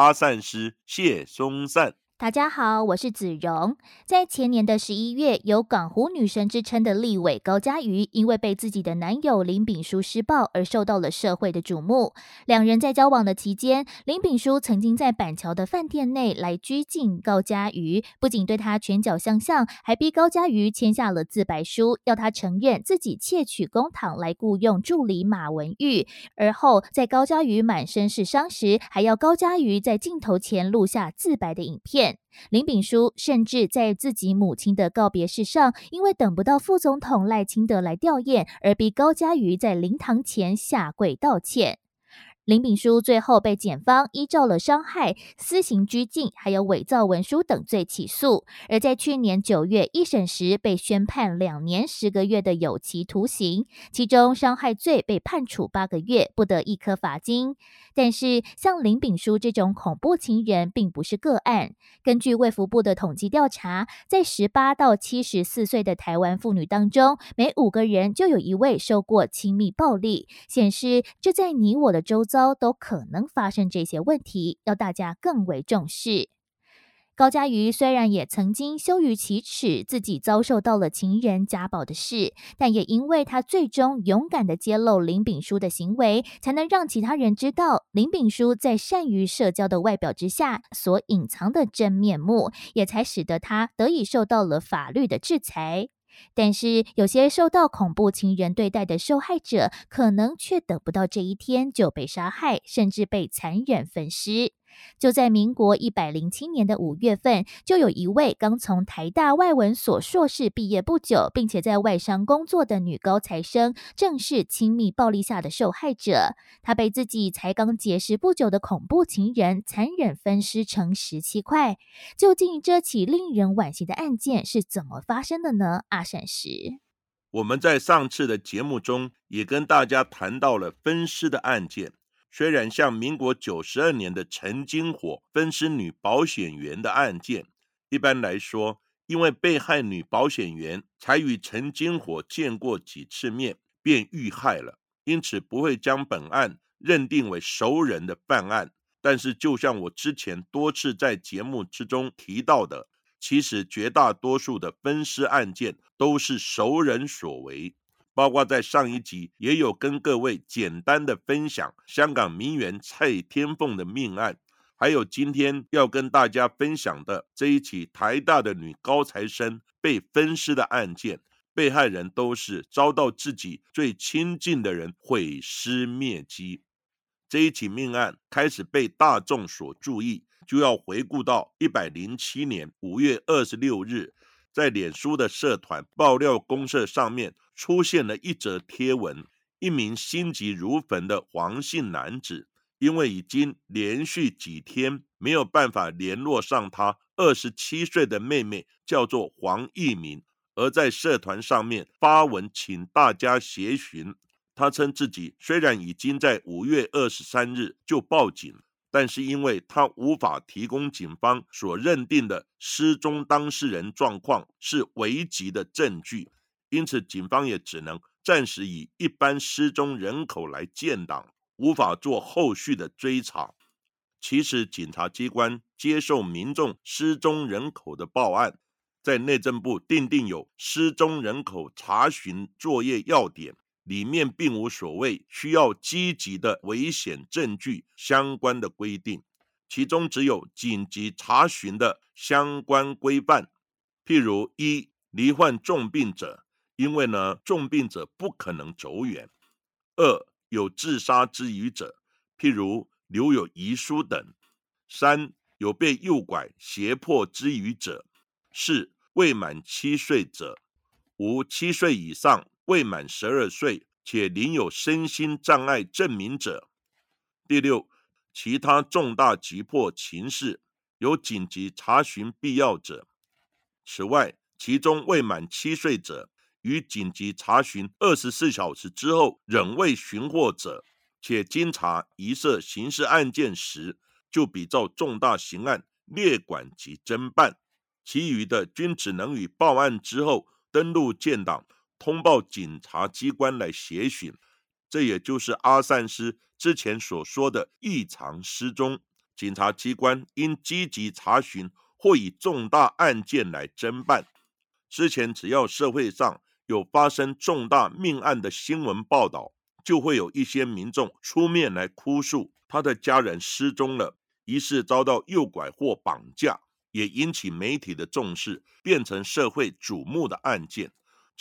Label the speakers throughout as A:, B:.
A: 阿善师谢松散。
B: 大家好，我是子荣。在前年的十一月，有港湖女神之称的立委高嘉瑜，因为被自己的男友林炳书施暴而受到了社会的瞩目。两人在交往的期间，林炳书曾经在板桥的饭店内来拘禁高嘉瑜，不仅对他拳脚相向，还逼高嘉瑜签下了自白书，要他承认自己窃取公帑来雇佣助理马文玉。而后，在高嘉瑜满身是伤时，还要高嘉瑜在镜头前录下自白的影片。林炳书甚至在自己母亲的告别式上，因为等不到副总统赖清德来吊唁，而逼高嘉瑜在灵堂前下跪道歉。林炳书最后被检方依照了伤害、私刑拘禁，还有伪造文书等罪起诉。而在去年九月一审时，被宣判两年十个月的有期徒刑，其中伤害罪被判处八个月，不得一颗罚金。但是，像林炳书这种恐怖情人并不是个案。根据卫福部的统计调查，在十八到七十四岁的台湾妇女当中，每五个人就有一位受过亲密暴力，显示这在你我的周遭。都可能发生这些问题，要大家更为重视。高嘉瑜虽然也曾经羞于启齿自己遭受到了情人家暴的事，但也因为他最终勇敢的揭露林炳书的行为，才能让其他人知道林炳书在善于社交的外表之下所隐藏的真面目，也才使得他得以受到了法律的制裁。但是，有些受到恐怖情人对待的受害者，可能却等不到这一天就被杀害，甚至被残忍焚尸。就在民国一百零七年的五月份，就有一位刚从台大外文所硕士毕业不久，并且在外商工作的女高材生，正是亲密暴力下的受害者。她被自己才刚结识不久的恐怖情人残忍分尸成十七块。究竟这起令人惋惜的案件是怎么发生的呢？阿闪石，
A: 我们在上次的节目中也跟大家谈到了分尸的案件。虽然像民国九十二年的陈金火分尸女保险员的案件，一般来说，因为被害女保险员才与陈金火见过几次面，便遇害了，因此不会将本案认定为熟人的犯案。但是，就像我之前多次在节目之中提到的，其实绝大多数的分尸案件都是熟人所为。包括在上一集也有跟各位简单的分享香港名媛蔡天凤的命案，还有今天要跟大家分享的这一起台大的女高材生被分尸的案件，被害人都是遭到自己最亲近的人毁尸灭迹。这一起命案开始被大众所注意，就要回顾到一百零七年五月二十六日，在脸书的社团爆料公社上面。出现了一则贴文，一名心急如焚的黄姓男子，因为已经连续几天没有办法联络上他二十七岁的妹妹，叫做黄义明，而在社团上面发文请大家协寻。他称自己虽然已经在五月二十三日就报警，但是因为他无法提供警方所认定的失踪当事人状况是危急的证据。因此，警方也只能暂时以一般失踪人口来建档，无法做后续的追查。其实，警察机关接受民众失踪人口的报案，在内政部订定有失踪人口查询作业要点，里面并无所谓需要积极的危险证据相关的规定，其中只有紧急查询的相关规范，譬如一罹患重病者。因为呢，重病者不可能走远。二有自杀之余者，譬如留有遗书等。三有被诱拐胁迫之余者。四未满七岁者。五七岁以上未满十二岁且领有身心障碍证明者。第六，其他重大急迫情事，有紧急查询必要者。此外，其中未满七岁者与紧急查询二十四小时之后仍未寻获者，且经查疑涉刑事案件时，就比照重大刑案列管及侦办。其余的均只能于报案之后登录建档，通报警察机关来协寻。这也就是阿善师之前所说的异常失踪。警察机关应积极查询或以重大案件来侦办。之前只要社会上有发生重大命案的新闻报道，就会有一些民众出面来哭诉他的家人失踪了，疑似遭到诱拐或绑架。也引起媒体的重视，变成社会瞩目的案件。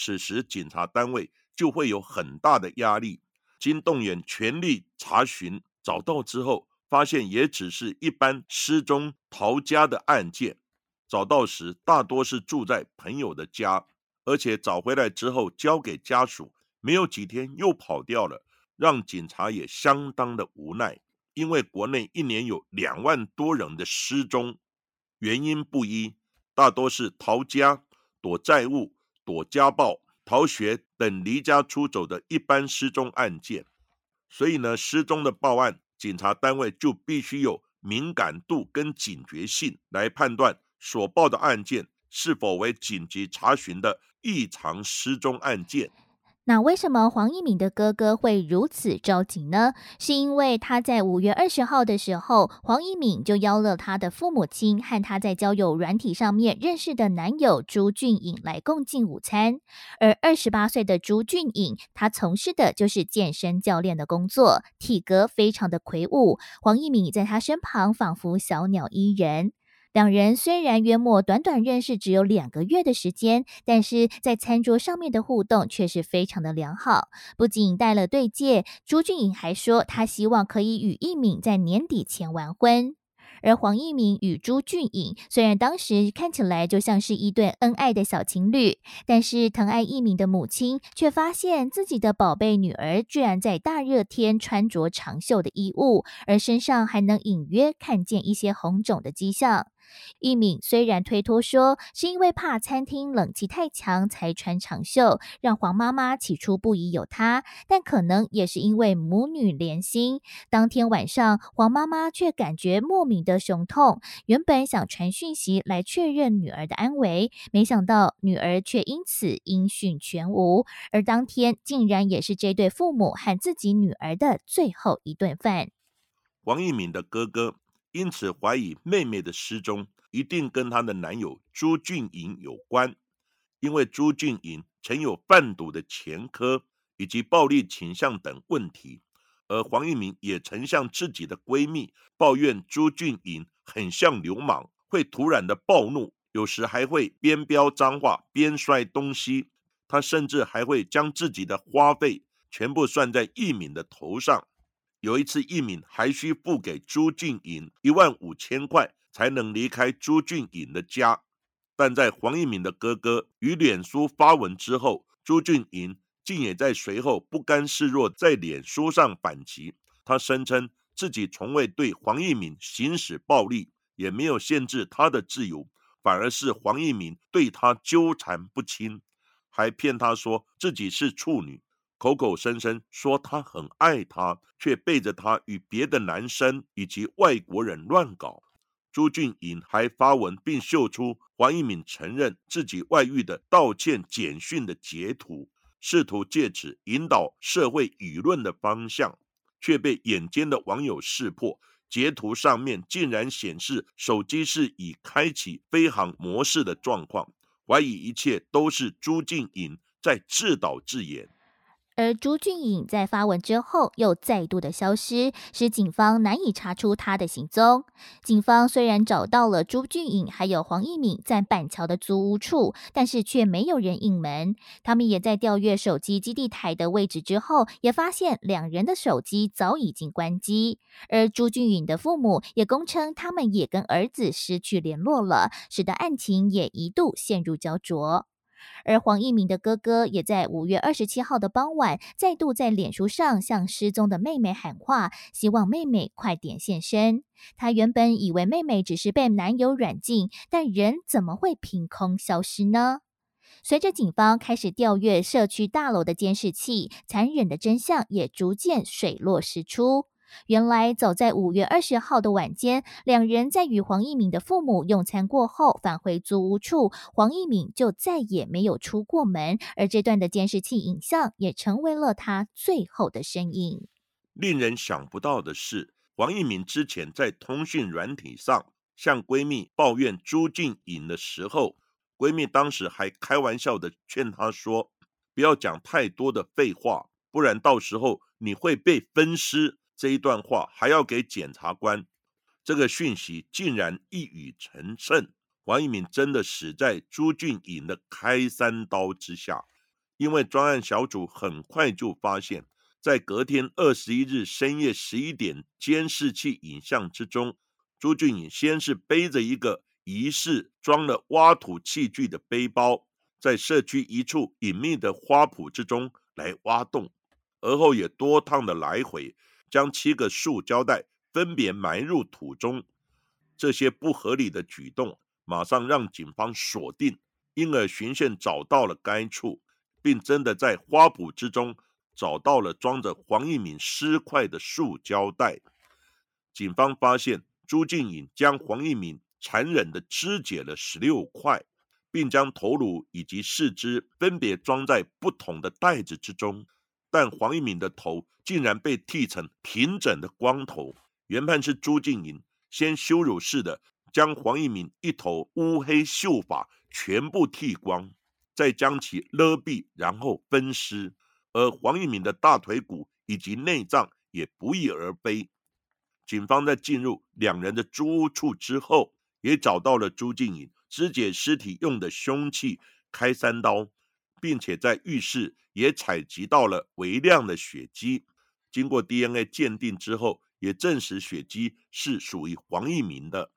A: 此时，警察单位就会有很大的压力，经动员全力查询，找到之后，发现也只是一般失踪逃家的案件。找到时，大多是住在朋友的家，而且找回来之后交给家属，没有几天又跑掉了，让警察也相当的无奈。因为国内一年有两万多人的失踪。原因不一，大多是逃家、躲债务、躲家暴、逃学等离家出走的一般失踪案件。所以呢，失踪的报案，警察单位就必须有敏感度跟警觉性来判断所报的案件是否为紧急查询的异常失踪案件。
B: 那为什么黄一敏的哥哥会如此着急呢？是因为他在五月二十号的时候，黄一敏就邀了他的父母亲和他在交友软体上面认识的男友朱俊颖来共进午餐。而二十八岁的朱俊颖，他从事的就是健身教练的工作，体格非常的魁梧。黄一敏在他身旁仿佛小鸟依人。两人虽然约莫短短认识只有两个月的时间，但是在餐桌上面的互动却是非常的良好。不仅带了对戒，朱俊颖还说他希望可以与一敏在年底前完婚。而黄一鸣与朱俊颖虽然当时看起来就像是一对恩爱的小情侣，但是疼爱一鸣的母亲却发现自己的宝贝女儿居然在大热天穿着长袖的衣物，而身上还能隐约看见一些红肿的迹象。一敏虽然推脱说是因为怕餐厅冷气太强才穿长袖，让黄妈妈起初不疑有他，但可能也是因为母女连心。当天晚上，黄妈妈却感觉莫名的胸痛，原本想传讯息来确认女儿的安危，没想到女儿却因此音讯全无。而当天竟然也是这对父母和自己女儿的最后一顿饭。
A: 黄一敏的哥哥。因此怀疑妹妹的失踪一定跟她的男友朱俊颖有关，因为朱俊颖曾有贩毒的前科以及暴力倾向等问题，而黄一鸣也曾向自己的闺蜜抱怨朱俊颖很像流氓，会突然的暴怒，有时还会边飙脏话边摔东西，他甚至还会将自己的花费全部算在一敏的头上。有一次，一敏还需付给朱俊颖一万五千块，才能离开朱俊颖的家。但在黄一敏的哥哥与脸书发文之后，朱俊颖竟也在随后不甘示弱，在脸书上反击。他声称自己从未对黄一敏行使暴力，也没有限制他的自由，反而是黄一敏对他纠缠不清，还骗他说自己是处女。口口声声说他很爱她，却背着她与别的男生以及外国人乱搞。朱俊颖还发文并秀出黄一敏承认自己外遇的道歉简讯的截图，试图借此引导社会舆论的方向，却被眼尖的网友识破。截图上面竟然显示手机是已开启飞行模式的状况，怀疑一切都是朱俊颖在自导自演。
B: 而朱俊颖在发文之后又再度的消失，使警方难以查出他的行踪。警方虽然找到了朱俊颖还有黄一敏在板桥的租屋处，但是却没有人应门。他们也在调阅手机基地台的位置之后，也发现两人的手机早已经关机。而朱俊颖的父母也供称，他们也跟儿子失去联络了，使得案情也一度陷入焦灼。而黄一鸣的哥哥也在五月二十七号的傍晚，再度在脸书上向失踪的妹妹喊话，希望妹妹快点现身。他原本以为妹妹只是被男友软禁，但人怎么会凭空消失呢？随着警方开始调阅社区大楼的监视器，残忍的真相也逐渐水落石出。原来，早在五月二十号的晚间，两人在与黄一敏的父母用餐过后，返回租屋处，黄一敏就再也没有出过门。而这段的监视器影像也成为了他最后的身影。
A: 令人想不到的是，黄一敏之前在通讯软体上向闺蜜抱怨朱静颖的时候。闺蜜当时还开玩笑的劝她说：“不要讲太多的废话，不然到时候你会被分尸。”这一段话还要给检察官。这个讯息竟然一语成谶，黄一敏真的死在朱俊颖的开山刀之下。因为专案小组很快就发现，在隔天二十一日深夜十一点监视器影像之中，朱俊颖先是背着一个。疑似装了挖土器具的背包，在社区一处隐秘的花圃之中来挖洞，而后也多趟的来回，将七个塑胶袋分别埋入土中。这些不合理的举动，马上让警方锁定，因而循线找到了该处，并真的在花圃之中找到了装着黄一敏尸块的塑胶袋。警方发现朱静颖将黄一敏。残忍的肢解了十六块，并将头颅以及四肢分别装在不同的袋子之中。但黄一敏的头竟然被剃成平整的光头。原判是朱静颖先羞辱式的将黄一敏一头乌黑秀发全部剃光，再将其勒毙，然后分尸。而黄一敏的大腿骨以及内脏也不翼而飞。警方在进入两人的租屋处之后。也找到了朱静颖肢解尸体用的凶器开山刀，并且在浴室也采集到了微量的血迹。经过 DNA 鉴定之后，也证实血迹是属于黄一鸣的。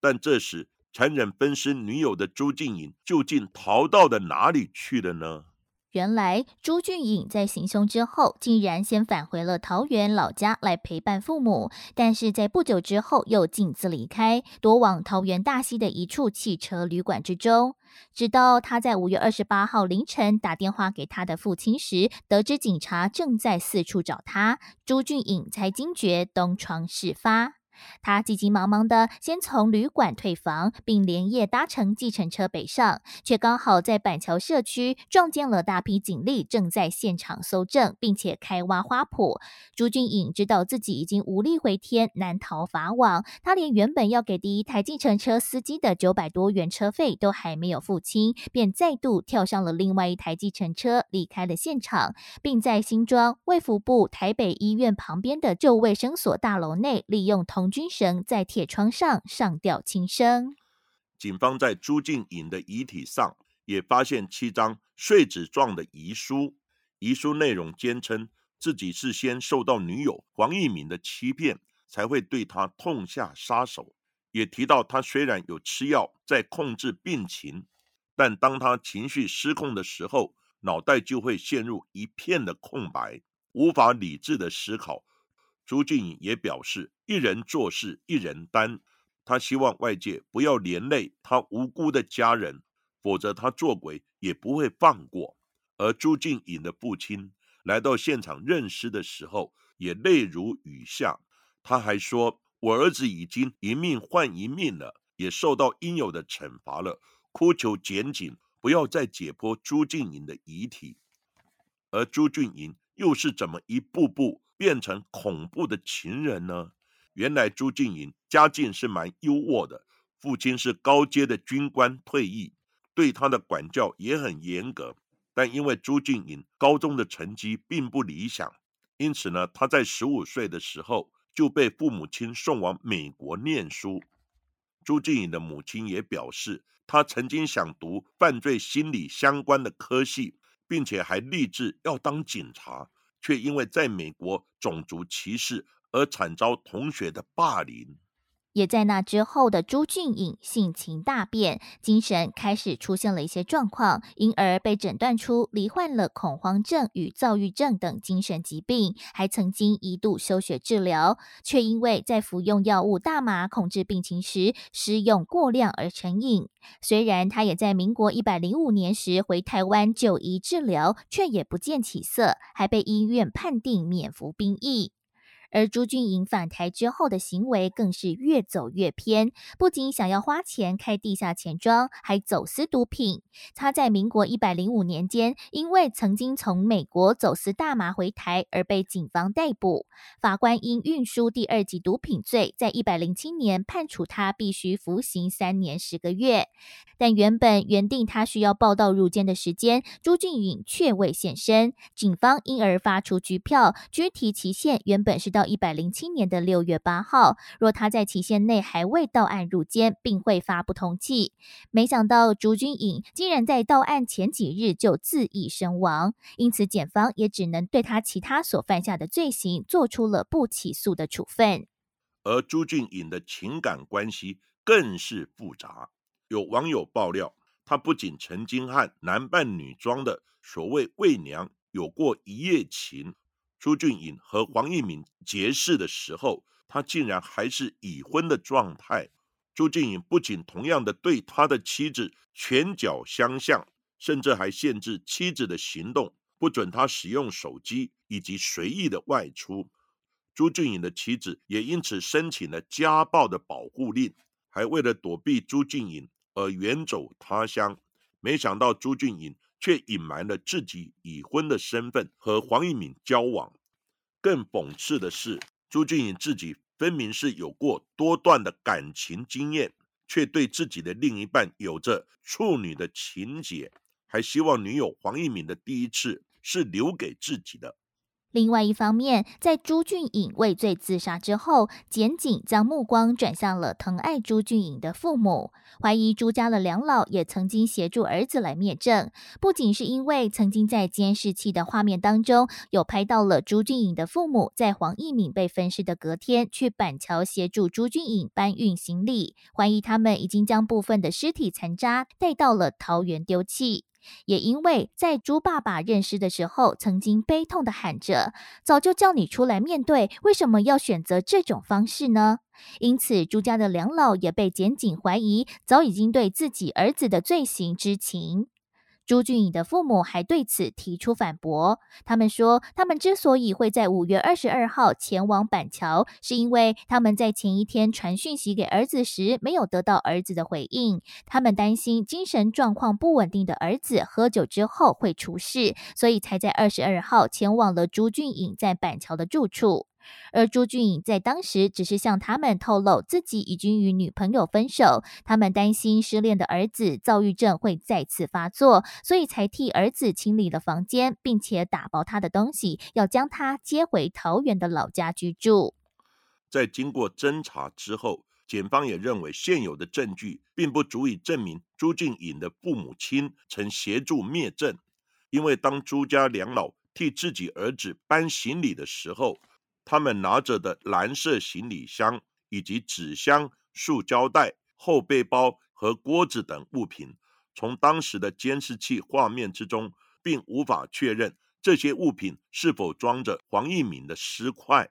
A: 但这时，残忍分尸女友的朱静颖究竟逃到了哪里去了呢？
B: 原来朱俊颖在行凶之后，竟然先返回了桃园老家来陪伴父母，但是在不久之后又径自离开，躲往桃园大溪的一处汽车旅馆之中。直到他在五月二十八号凌晨打电话给他的父亲时，得知警察正在四处找他，朱俊颖才惊觉东窗事发。他急急忙忙的先从旅馆退房，并连夜搭乘计程车北上，却刚好在板桥社区撞见了大批警力正在现场搜证，并且开挖花圃。朱俊颖知道自己已经无力回天，难逃法网。他连原本要给第一台计程车司机的九百多元车费都还没有付清，便再度跳上了另外一台计程车离开了现场，并在新庄卫福部台北医院旁边的旧卫生所大楼内利用红。军绳在铁窗上上吊轻生。
A: 警方在朱静颖的遗体上也发现七张碎纸状的遗书，遗书内容坚称自己是先受到女友黄一敏的欺骗，才会对他痛下杀手。也提到他虽然有吃药在控制病情，但当他情绪失控的时候，脑袋就会陷入一片的空白，无法理智的思考。朱静颖也表示，一人做事一人担，他希望外界不要连累他无辜的家人，否则他做鬼也不会放过。而朱静颖的父亲来到现场认尸的时候，也泪如雨下。他还说：“我儿子已经一命换一命了，也受到应有的惩罚了，哭求检警不要再解剖朱静颖的遗体。”而朱俊颖又是怎么一步步？变成恐怖的情人呢？原来朱静颖家境是蛮优渥的，父亲是高阶的军官退役，对他的管教也很严格。但因为朱静颖高中的成绩并不理想，因此呢，他在十五岁的时候就被父母亲送往美国念书。朱静颖的母亲也表示，他曾经想读犯罪心理相关的科系，并且还立志要当警察。却因为在美国种族歧视而惨遭同学的霸凌。
B: 也在那之后的朱俊颖性情大变，精神开始出现了一些状况，因而被诊断出罹患了恐慌症与躁郁症等精神疾病，还曾经一度休学治疗，却因为在服用药物大麻控制病情时施用过量而成瘾。虽然他也在民国一百零五年时回台湾就医治疗，却也不见起色，还被医院判定免服兵役。而朱俊颖返台之后的行为更是越走越偏，不仅想要花钱开地下钱庄，还走私毒品。他在民国一百零五年间，因为曾经从美国走私大麻回台而被警方逮捕。法官因运输第二级毒品罪，在一百零七年判处他必须服刑三年十个月。但原本原定他需要报到入监的时间，朱俊颖却未现身，警方因而发出拘票，拘提期限原本是到到。一百零七年的六月八号，若他在期限内还未到案入监，并会发布通缉。没想到朱军颖竟然在到案前几日就自缢身亡，因此检方也只能对他其他所犯下的罪行做出了不起诉的处分。
A: 而朱俊颖的情感关系更是复杂，有网友爆料，他不仅曾经和男扮女装的所谓魏娘有过一夜情。朱俊颖和黄义敏结识的时候，他竟然还是已婚的状态。朱俊颖不仅同样的对他的妻子拳脚相向，甚至还限制妻子的行动，不准他使用手机以及随意的外出。朱俊颖的妻子也因此申请了家暴的保护令，还为了躲避朱俊颖而远走他乡。没想到朱俊颖。却隐瞒了自己已婚的身份和黄一敏交往。更讽刺的是，朱俊颖自己分明是有过多段的感情经验，却对自己的另一半有着处女的情结，还希望女友黄一敏的第一次是留给自己的。
B: 另外一方面，在朱俊颖畏罪自杀之后，检警将目光转向了疼爱朱俊颖的父母，怀疑朱家的两老也曾经协助儿子来灭证。不仅是因为曾经在监视器的画面当中有拍到了朱俊颖的父母在黄义敏被分尸的隔天去板桥协助朱俊颖搬运行李，怀疑他们已经将部分的尸体残渣带到了桃园丢弃。也因为在朱爸爸认尸的时候，曾经悲痛的喊着：“早就叫你出来面对，为什么要选择这种方式呢？”因此，朱家的两老也被检警怀疑，早已经对自己儿子的罪行知情。朱俊颖的父母还对此提出反驳。他们说，他们之所以会在五月二十二号前往板桥，是因为他们在前一天传讯息给儿子时，没有得到儿子的回应。他们担心精神状况不稳定的儿子喝酒之后会出事，所以才在二十二号前往了朱俊颖在板桥的住处。而朱俊颖在当时只是向他们透露自己已经与女朋友分手，他们担心失恋的儿子躁郁症会再次发作，所以才替儿子清理了房间，并且打包他的东西，要将他接回桃园的老家居住。
A: 在经过侦查之后，检方也认为现有的证据并不足以证明朱俊颖的父母亲曾协助灭证，因为当朱家两老替自己儿子搬行李的时候。他们拿着的蓝色行李箱，以及纸箱、塑胶袋、后背包和锅子等物品，从当时的监视器画面之中，并无法确认这些物品是否装着黄义敏的尸块。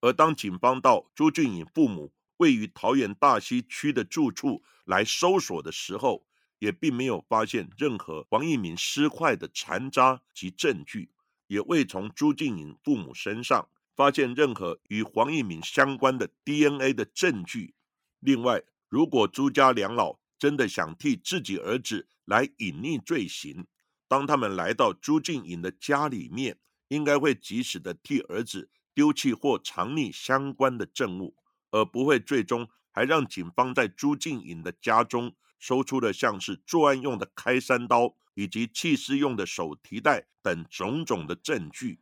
A: 而当警方到朱俊颖父母位于桃园大溪区的住处来搜索的时候，也并没有发现任何黄义敏尸块的残渣及证据，也未从朱俊颖父母身上。发现任何与黄义敏相关的 DNA 的证据。另外，如果朱家两老真的想替自己儿子来隐匿罪行，当他们来到朱静颖的家里面，应该会及时的替儿子丢弃或藏匿相关的证物，而不会最终还让警方在朱静颖的家中搜出了像是作案用的开山刀以及弃尸用的手提袋等种种的证据。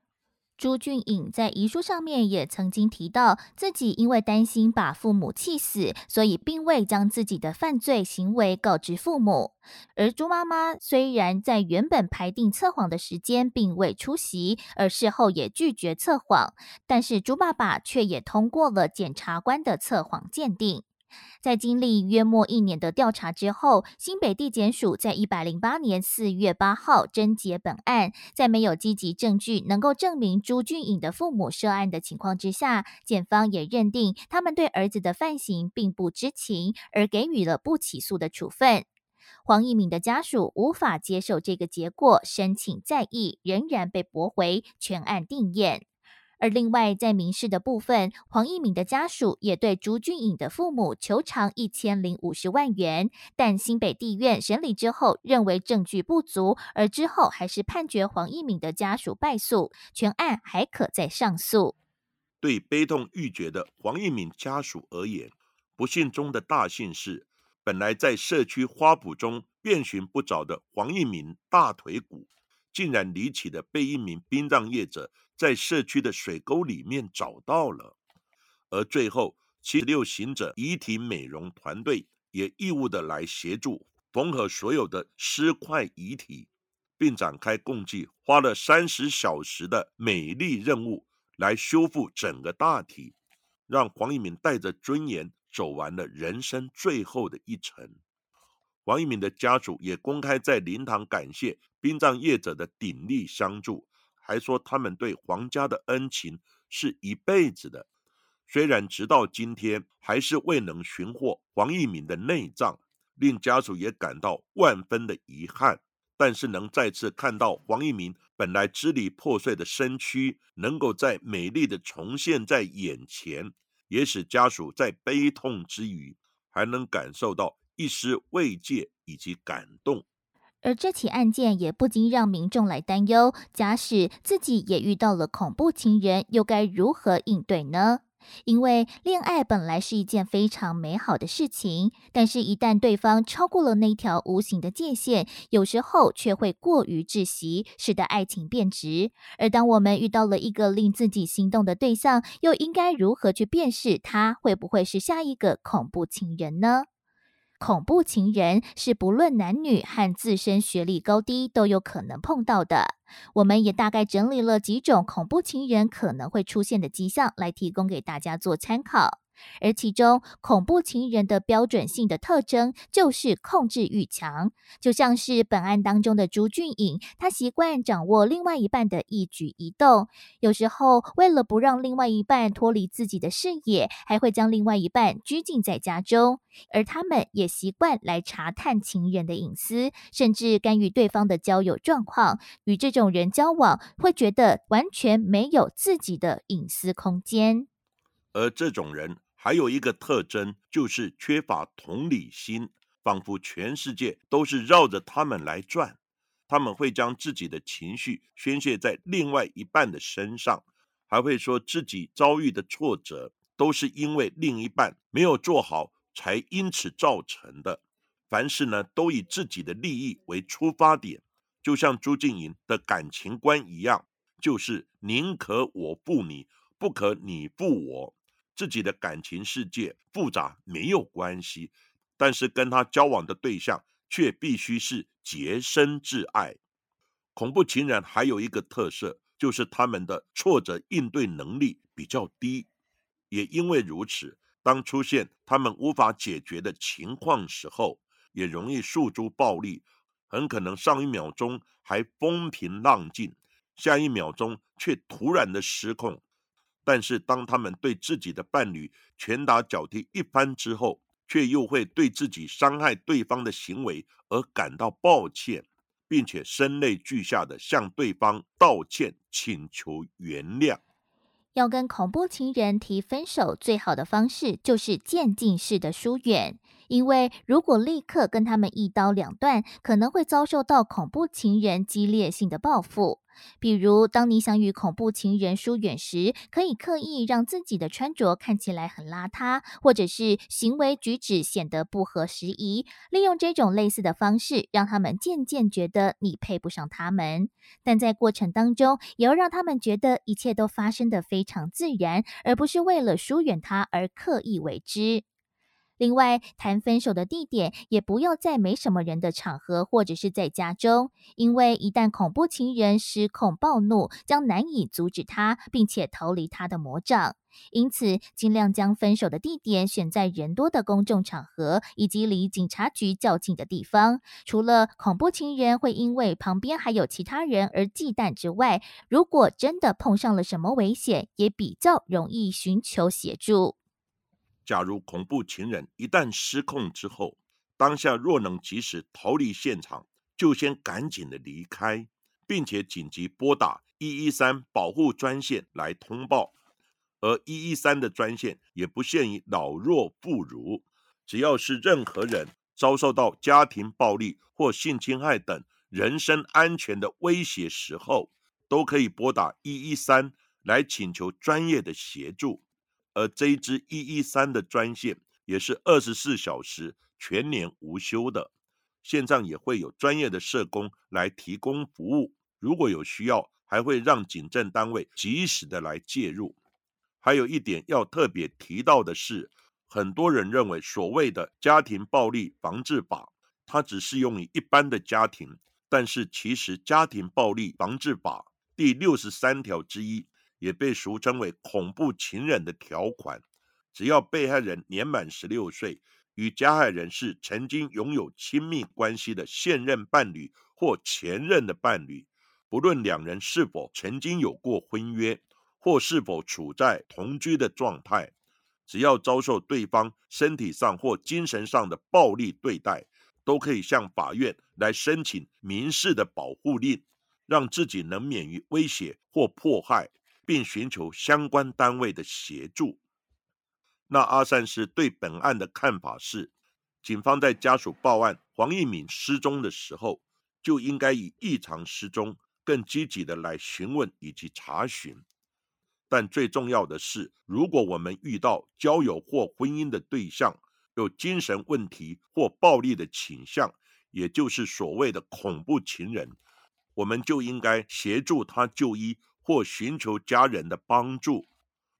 B: 朱俊颖在遗书上面也曾经提到，自己因为担心把父母气死，所以并未将自己的犯罪行为告知父母。而朱妈妈虽然在原本排定测谎的时间并未出席，而事后也拒绝测谎，但是朱爸爸却也通过了检察官的测谎鉴定。在经历约莫一年的调查之后，新北地检署在一百零八年四月八号侦结本案，在没有积极证据能够证明朱俊颖的父母涉案的情况之下，检方也认定他们对儿子的犯行并不知情，而给予了不起诉的处分。黄一敏的家属无法接受这个结果，申请再议仍然被驳回，全案定验。而另外，在民事的部分，黄一敏的家属也对朱俊颖的父母求偿一千零五十万元，但新北地院审理之后认为证据不足，而之后还是判决黄一敏的家属败诉，全案还可再上诉。
A: 对悲痛欲绝的黄一敏家属而言，不幸中的大幸是，本来在社区花圃中遍寻不着的黄一敏大腿骨，竟然离奇的被一名殡葬业者。在社区的水沟里面找到了，而最后七十六行者遗体美容团队也义务的来协助缝合所有的尸块遗体，并展开共计花了三十小时的美丽任务来修复整个大体，让黄一敏带着尊严走完了人生最后的一程。黄一敏的家属也公开在灵堂感谢殡葬业者的鼎力相助。还说他们对皇家的恩情是一辈子的，虽然直到今天还是未能寻获黄一敏的内脏，令家属也感到万分的遗憾。但是能再次看到黄一鸣本来支离破碎的身躯，能够在美丽的重现在眼前，也使家属在悲痛之余，还能感受到一丝慰藉以及感动。
B: 而这起案件也不禁让民众来担忧：假使自己也遇到了恐怖情人，又该如何应对呢？因为恋爱本来是一件非常美好的事情，但是，一旦对方超过了那条无形的界限，有时候却会过于窒息，使得爱情变质。而当我们遇到了一个令自己心动的对象，又应该如何去辨识他会不会是下一个恐怖情人呢？恐怖情人是不论男女和自身学历高低都有可能碰到的。我们也大概整理了几种恐怖情人可能会出现的迹象，来提供给大家做参考。而其中恐怖情人的标准性的特征就是控制欲强，就像是本案当中的朱俊颖，他习惯掌握另外一半的一举一动，有时候为了不让另外一半脱离自己的视野，还会将另外一半拘禁在家中。而他们也习惯来查探情人的隐私，甚至干预对方的交友状况。与这种人交往，会觉得完全没有自己的隐私空间。
A: 而这种人。还有一个特征就是缺乏同理心，仿佛全世界都是绕着他们来转。他们会将自己的情绪宣泄在另外一半的身上，还会说自己遭遇的挫折都是因为另一半没有做好才因此造成的。凡事呢都以自己的利益为出发点，就像朱静莹的感情观一样，就是宁可我负你，不可你负我。自己的感情世界复杂没有关系，但是跟他交往的对象却必须是洁身自爱。恐怖情人还有一个特色，就是他们的挫折应对能力比较低。也因为如此，当出现他们无法解决的情况时候，也容易诉诸暴力，很可能上一秒钟还风平浪静，下一秒钟却突然的失控。但是，当他们对自己的伴侣拳打脚踢一番之后，却又会对自己伤害对方的行为而感到抱歉，并且声泪俱下的向对方道歉，请求原谅。
B: 要跟恐怖情人提分手，最好的方式就是渐进式的疏远。因为如果立刻跟他们一刀两断，可能会遭受到恐怖情人激烈性的报复。比如，当你想与恐怖情人疏远时，可以刻意让自己的穿着看起来很邋遢，或者是行为举止显得不合时宜，利用这种类似的方式，让他们渐渐觉得你配不上他们。但在过程当中，也要让他们觉得一切都发生的非常自然，而不是为了疏远他而刻意为之。另外，谈分手的地点也不要在没什么人的场合，或者是在家中，因为一旦恐怖情人失控暴怒，将难以阻止他，并且逃离他的魔掌。因此，尽量将分手的地点选在人多的公众场合，以及离警察局较近的地方。除了恐怖情人会因为旁边还有其他人而忌惮之外，如果真的碰上了什么危险，也比较容易寻求协助。
A: 假如恐怖情人一旦失控之后，当下若能及时逃离现场，就先赶紧的离开，并且紧急拨打一一三保护专线来通报。而一一三的专线也不限于老弱妇孺，只要是任何人遭受到家庭暴力或性侵害等人身安全的威胁时候，都可以拨打一一三来请求专业的协助。而这一支一一三的专线也是二十四小时全年无休的，线上也会有专业的社工来提供服务。如果有需要，还会让警政单位及时的来介入。还有一点要特别提到的是，很多人认为所谓的家庭暴力防治法，它只适用于一般的家庭，但是其实家庭暴力防治法第六十三条之一。也被俗称为“恐怖情人”的条款，只要被害人年满十六岁，与加害人是曾经拥有亲密关系的现任伴侣或前任的伴侣，不论两人是否曾经有过婚约，或是否处在同居的状态，只要遭受对方身体上或精神上的暴力对待，都可以向法院来申请民事的保护令，让自己能免于威胁或迫害。并寻求相关单位的协助。那阿善师对本案的看法是：警方在家属报案黄义敏失踪的时候，就应该以异常失踪更积极的来询问以及查询。但最重要的是，如果我们遇到交友或婚姻的对象有精神问题或暴力的倾向，也就是所谓的恐怖情人，我们就应该协助他就医。或寻求家人的帮助。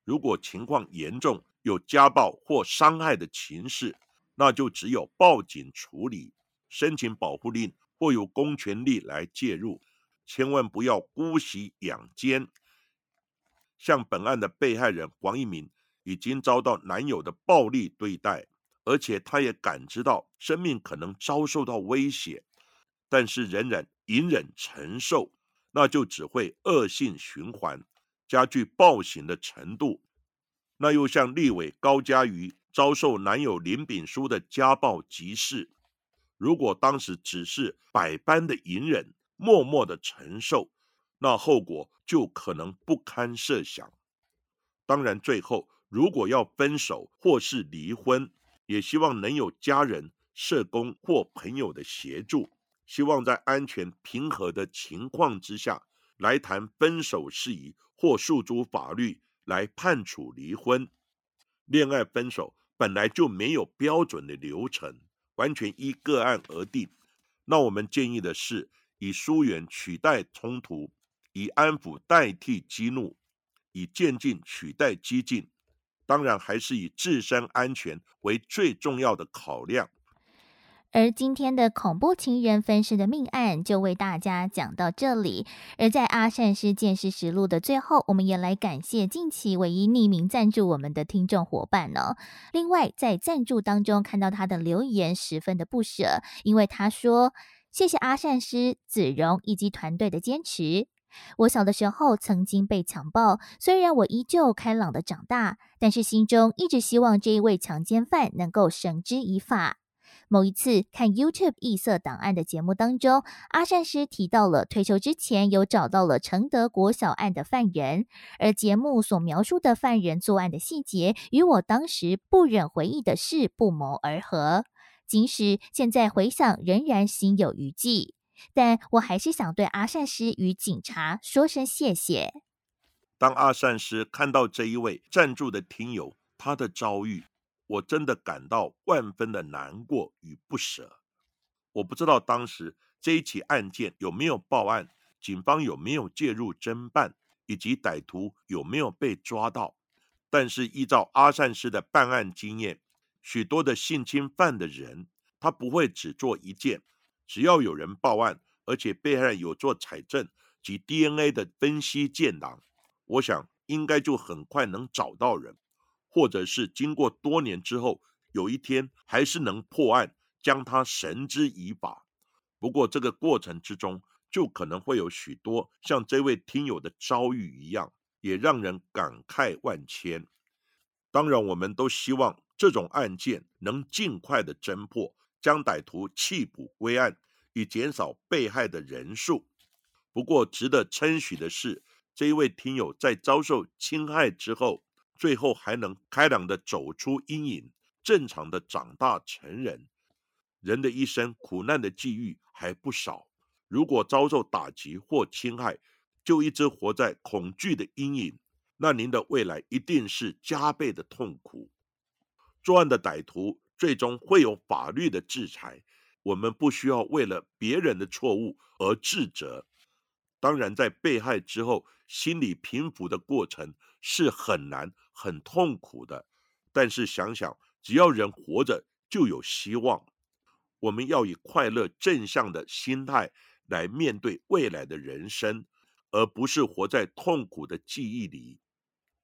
A: 如果情况严重，有家暴或伤害的情势，那就只有报警处理，申请保护令或由公权力来介入。千万不要姑息养奸。像本案的被害人黄一鸣，已经遭到男友的暴力对待，而且他也感知到生命可能遭受到威胁，但是仍然隐忍承受。那就只会恶性循环，加剧暴行的程度。那又像立委高嘉瑜遭受男友林炳书的家暴急事，如果当时只是百般的隐忍，默默的承受，那后果就可能不堪设想。当然，最后如果要分手或是离婚，也希望能有家人、社工或朋友的协助。希望在安全平和的情况之下来谈分手事宜，或诉诸法律来判处离婚。恋爱分手本来就没有标准的流程，完全依个案而定。那我们建议的是，以疏远取代冲突，以安抚代替激怒，以渐进取代激进。当然，还是以自身安全为最重要的考量。
B: 而今天的恐怖情人分尸的命案就为大家讲到这里。而在阿善师见识实录的最后，我们也来感谢近期唯一匿名赞助我们的听众伙伴呢。另外，在赞助当中看到他的留言，十分的不舍，因为他说：“谢谢阿善师、子荣以及团队的坚持。我小的时候曾经被强暴，虽然我依旧开朗的长大，但是心中一直希望这一位强奸犯能够绳之以法。”某一次看 YouTube 异色档案的节目当中，阿善师提到了退休之前有找到了承德国小案的犯人，而节目所描述的犯人作案的细节与我当时不忍回忆的事不谋而合。即使现在回想，仍然心有余悸。但我还是想对阿善师与警察说声谢谢。
A: 当阿善师看到这一位赞助的听友他的遭遇。我真的感到万分的难过与不舍。我不知道当时这一起案件有没有报案，警方有没有介入侦办，以及歹徒有没有被抓到。但是依照阿善师的办案经验，许多的性侵犯的人，他不会只做一件，只要有人报案，而且被害人有做采证及 DNA 的分析建档，我想应该就很快能找到人，或者是经过多年之后，有一天还是能破案，将他绳之以法。不过这个过程之中，就可能会有许多像这位听友的遭遇一样，也让人感慨万千。当然，我们都希望这种案件能尽快的侦破，将歹徒弃捕归案，以减少被害的人数。不过，值得称许的是，这一位听友在遭受侵害之后，最后还能开朗的走出阴影，正常的长大成人。人的一生苦难的际遇还不少，如果遭受打击或侵害，就一直活在恐惧的阴影。那您的未来一定是加倍的痛苦。作案的歹徒最终会有法律的制裁，我们不需要为了别人的错误而自责。当然，在被害之后，心理平复的过程是很难、很痛苦的。但是想想，只要人活着，就有希望。我们要以快乐、正向的心态来面对未来的人生，而不是活在痛苦的记忆里。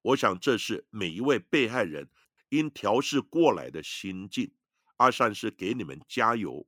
A: 我想，这是每一位被害人应调试过来的心境。阿善是给你们加油。